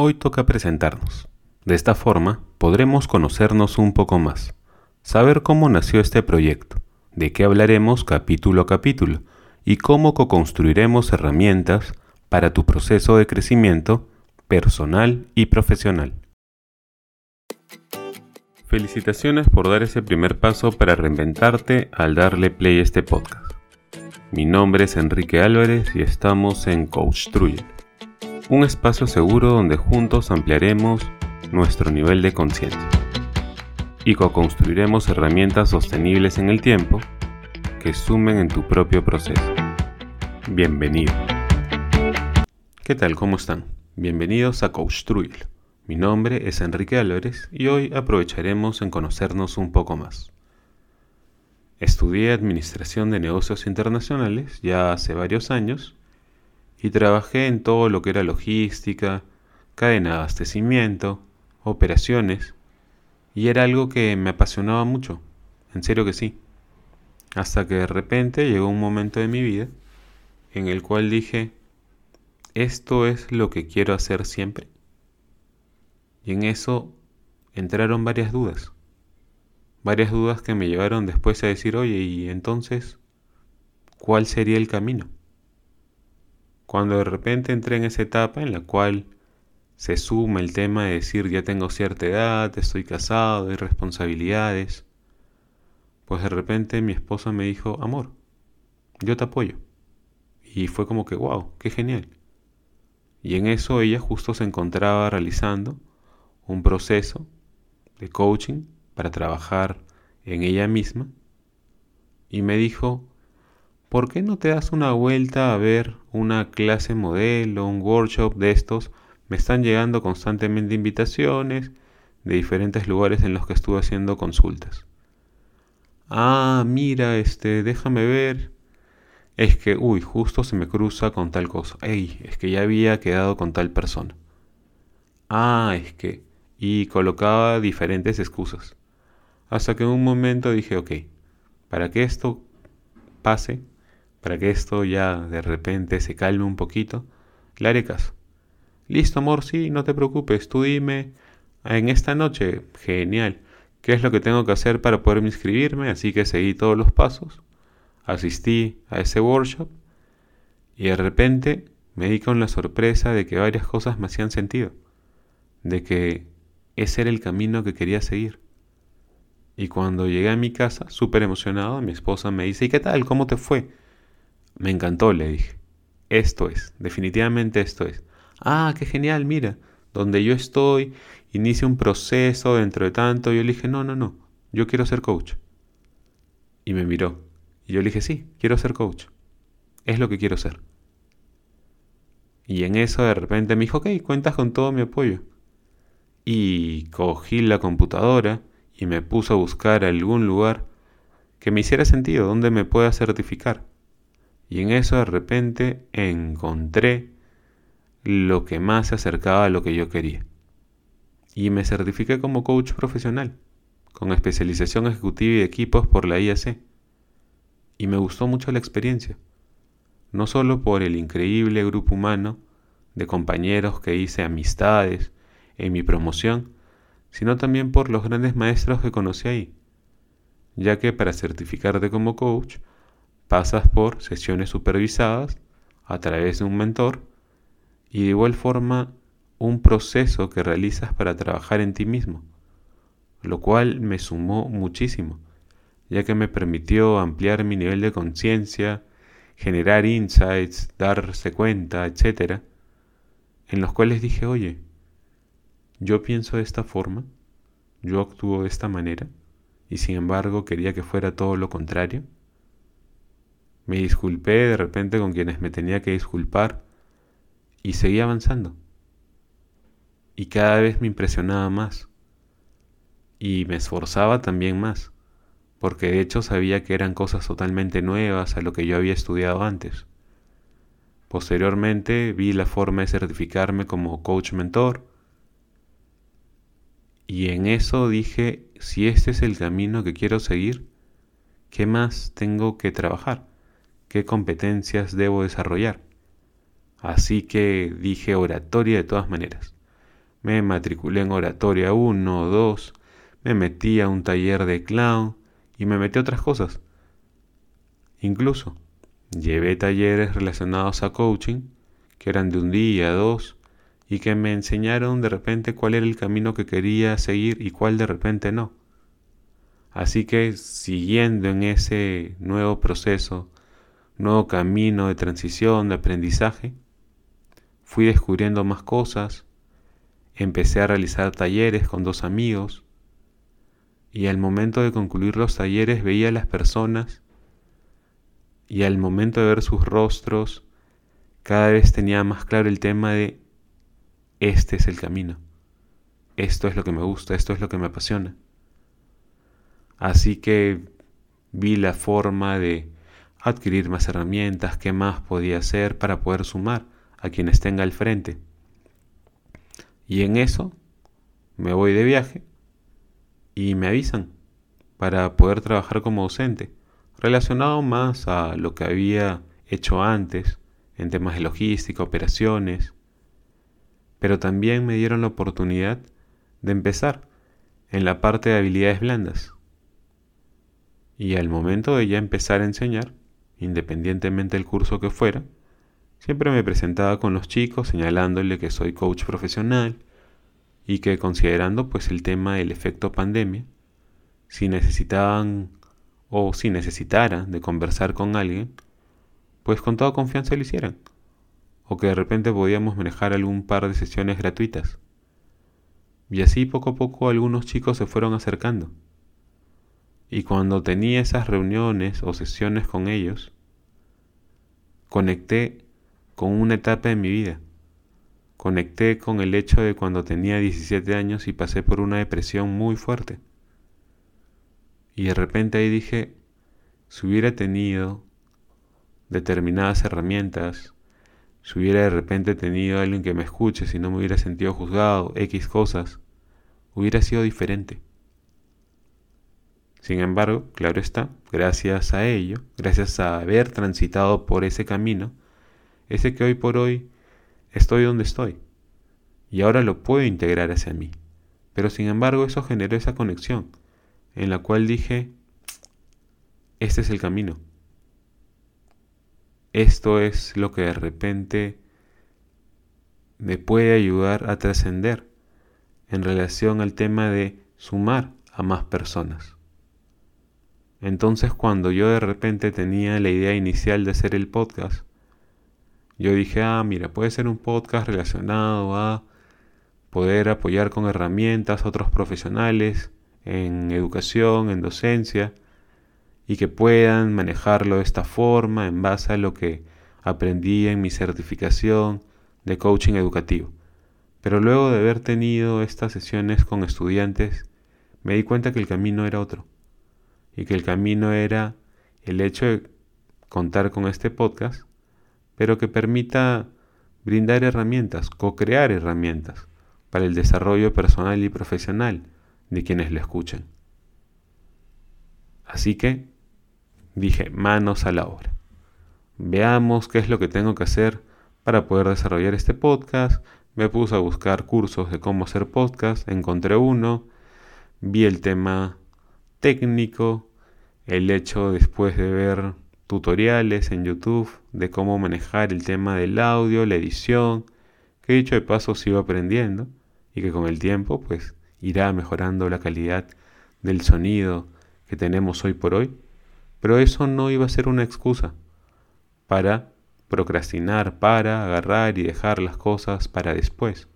Hoy toca presentarnos. De esta forma podremos conocernos un poco más, saber cómo nació este proyecto, de qué hablaremos capítulo a capítulo y cómo co-construiremos herramientas para tu proceso de crecimiento personal y profesional. Felicitaciones por dar ese primer paso para reinventarte al darle play a este podcast. Mi nombre es Enrique Álvarez y estamos en Coach un espacio seguro donde juntos ampliaremos nuestro nivel de conciencia y co-construiremos herramientas sostenibles en el tiempo que sumen en tu propio proceso. Bienvenido. ¿Qué tal? ¿Cómo están? Bienvenidos a Coach Truyer. Mi nombre es Enrique Álvarez y hoy aprovecharemos en conocernos un poco más. Estudié Administración de Negocios Internacionales ya hace varios años y trabajé en todo lo que era logística, cadena de abastecimiento, operaciones, y era algo que me apasionaba mucho, en serio que sí. Hasta que de repente llegó un momento de mi vida en el cual dije, ¿esto es lo que quiero hacer siempre? Y en eso entraron varias dudas varias dudas que me llevaron después a decir, oye, y entonces, ¿cuál sería el camino? Cuando de repente entré en esa etapa en la cual se suma el tema de decir, ya tengo cierta edad, estoy casado, hay responsabilidades, pues de repente mi esposa me dijo, amor, yo te apoyo. Y fue como que, wow, qué genial. Y en eso ella justo se encontraba realizando un proceso de coaching para trabajar en ella misma y me dijo, ¿por qué no te das una vuelta a ver una clase modelo, un workshop de estos? Me están llegando constantemente invitaciones de diferentes lugares en los que estuve haciendo consultas. Ah, mira, este, déjame ver. Es que, uy, justo se me cruza con tal cosa. Ey, es que ya había quedado con tal persona. Ah, es que... Y colocaba diferentes excusas. Hasta que en un momento dije, ok, para que esto pase, para que esto ya de repente se calme un poquito, le haré caso. Listo, amor, sí, no te preocupes, tú dime en esta noche, genial, qué es lo que tengo que hacer para poder inscribirme, así que seguí todos los pasos, asistí a ese workshop y de repente me di con la sorpresa de que varias cosas me hacían sentido, de que ese era el camino que quería seguir. Y cuando llegué a mi casa, súper emocionado, mi esposa me dice, ¿y qué tal? ¿Cómo te fue? Me encantó, le dije. Esto es, definitivamente esto es. Ah, qué genial, mira, donde yo estoy, inicia un proceso dentro de tanto. Yo le dije, no, no, no, yo quiero ser coach. Y me miró. Y yo le dije, sí, quiero ser coach. Es lo que quiero ser. Y en eso de repente me dijo, ok, cuentas con todo mi apoyo. Y cogí la computadora y me puse a buscar algún lugar que me hiciera sentido, donde me pueda certificar. Y en eso de repente encontré lo que más se acercaba a lo que yo quería. Y me certifiqué como coach profesional, con especialización ejecutiva y equipos por la IAC. Y me gustó mucho la experiencia, no solo por el increíble grupo humano de compañeros que hice amistades en mi promoción, sino también por los grandes maestros que conocí ahí, ya que para certificarte como coach pasas por sesiones supervisadas a través de un mentor y de igual forma un proceso que realizas para trabajar en ti mismo, lo cual me sumó muchísimo, ya que me permitió ampliar mi nivel de conciencia, generar insights, darse cuenta, etc., en los cuales dije, oye, yo pienso de esta forma, yo actúo de esta manera, y sin embargo quería que fuera todo lo contrario. Me disculpé de repente con quienes me tenía que disculpar y seguí avanzando. Y cada vez me impresionaba más. Y me esforzaba también más, porque de hecho sabía que eran cosas totalmente nuevas a lo que yo había estudiado antes. Posteriormente vi la forma de certificarme como coach mentor, y en eso dije, si este es el camino que quiero seguir, ¿qué más tengo que trabajar? ¿Qué competencias debo desarrollar? Así que dije oratoria de todas maneras. me matriculé en oratoria 1 o 2, me metí a un taller de clown y me metí a otras cosas. Incluso llevé talleres relacionados a coaching, que eran de un día, dos, y que me enseñaron de repente cuál era el camino que quería seguir y cuál de repente no. Así que siguiendo en ese nuevo proceso, nuevo camino de transición, de aprendizaje, fui descubriendo más cosas, empecé a realizar talleres con dos amigos. Y al momento de concluir los talleres veía a las personas. Y al momento de ver sus rostros cada vez tenía más claro el tema de este es el camino, esto es lo que me gusta, esto es lo que me apasiona. Así que vi la forma de adquirir más herramientas, qué más podía hacer para poder sumar a quienes tenga al frente. Y en eso me voy de viaje y me avisan para poder trabajar como docente, relacionado más a lo que había hecho antes en temas de logística, operaciones, pero también me dieron la oportunidad de empezar en la parte de habilidades blandas. Y al momento de ya empezar a enseñar, independientemente del curso que fuera, siempre me presentaba con los chicos señalándole que soy coach profesional y que considerando pues el tema del efecto pandemia, si necesitaban o si necesitara de conversar con alguien, pues con toda confianza lo hicieran, o que de repente podíamos manejar algún par de sesiones gratuitas. Y así poco a poco algunos chicos se fueron acercando. Y cuando tenía esas reuniones o sesiones con ellos, conecté con una etapa de mi vida. Conecté con el hecho de cuando tenía 17 años y pasé por una depresión muy fuerte. Y de repente ahí dije, si hubiera tenido determinadas herramientas, si hubiera de repente tenido alguien que me escuche, si no me hubiera sentido juzgado, X cosas, hubiera sido diferente. Sin embargo, claro está, gracias a ello, gracias a haber transitado por ese camino, ese que hoy por hoy estoy donde estoy, y ahora lo puedo integrar hacia mí. Pero sin embargo eso generó esa conexión, en la cual dije, este es el camino. Esto es lo que de repente me puede ayudar a trascender en relación al tema de sumar a más personas. Entonces cuando yo de repente tenía la idea inicial de hacer el podcast, yo dije, ah, mira, puede ser un podcast relacionado a poder apoyar con herramientas a otros profesionales en educación, en docencia, y que puedan manejarlo de esta forma en base a lo que aprendí en mi certificación de coaching educativo. Pero luego de haber tenido estas sesiones con estudiantes, me di cuenta que el camino era otro y que el camino era el hecho de contar con este podcast, pero que permita brindar herramientas, co-crear herramientas para el desarrollo personal y profesional de quienes lo escuchan. Así que dije, manos a la obra. Veamos qué es lo que tengo que hacer para poder desarrollar este podcast. Me puse a buscar cursos de cómo hacer podcast, encontré uno, vi el tema técnico, el hecho después de ver tutoriales en YouTube de cómo manejar el tema del audio, la edición, que dicho de paso sigo aprendiendo y que con el tiempo pues irá mejorando la calidad del sonido que tenemos hoy por hoy, pero eso no iba a ser una excusa para procrastinar, para agarrar y dejar las cosas para después.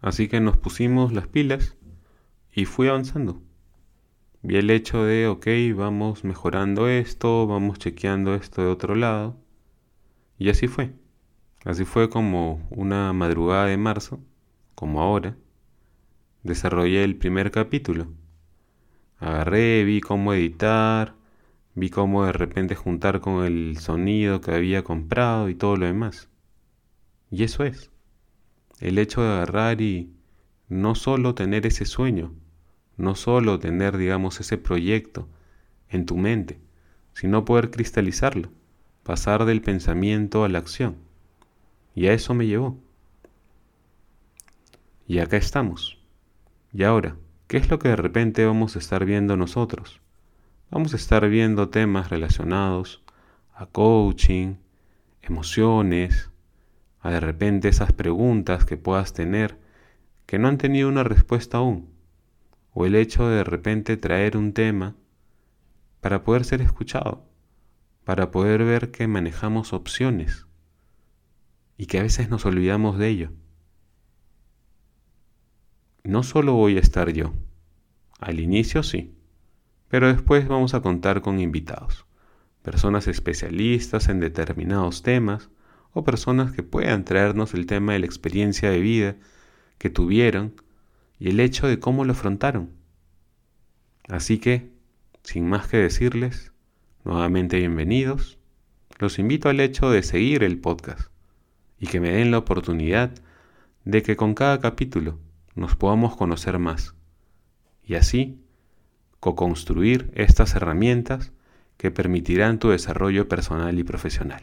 Así que nos pusimos las pilas y fui avanzando vi el hecho de, ok, vamos mejorando esto, vamos chequeando esto de otro lado. Y así fue. Así fue como una madrugada de marzo, como ahora, desarrollé el primer capítulo. Agarré, vi cómo editar, vi cómo de repente juntar con el sonido que había comprado y todo lo demás. Y eso es. El hecho de agarrar y no solo tener ese sueño, no solo tener, digamos, ese proyecto en tu mente, sino poder cristalizarlo, pasar del pensamiento a la acción. Y a eso me llevó. Y acá estamos. Y ahora, ¿qué es lo que de repente vamos a estar viendo nosotros? Vamos a estar viendo temas relacionados a coaching, emociones, a de repente esas preguntas que puedas tener que no han tenido una respuesta aún, o el hecho de de repente traer un tema para poder ser escuchado, para poder ver que manejamos opciones y que a veces nos olvidamos de ello. No solo voy a estar yo, al inicio sí, pero después vamos a contar con invitados, personas especialistas en determinados temas o personas que puedan traernos el tema de la experiencia de vida que tuvieron y el hecho de cómo lo afrontaron. Así que, sin más que decirles, nuevamente bienvenidos, los invito al hecho de seguir el podcast y que me den la oportunidad de que con cada capítulo nos podamos conocer más y así co-construir estas herramientas que permitirán tu desarrollo personal y profesional.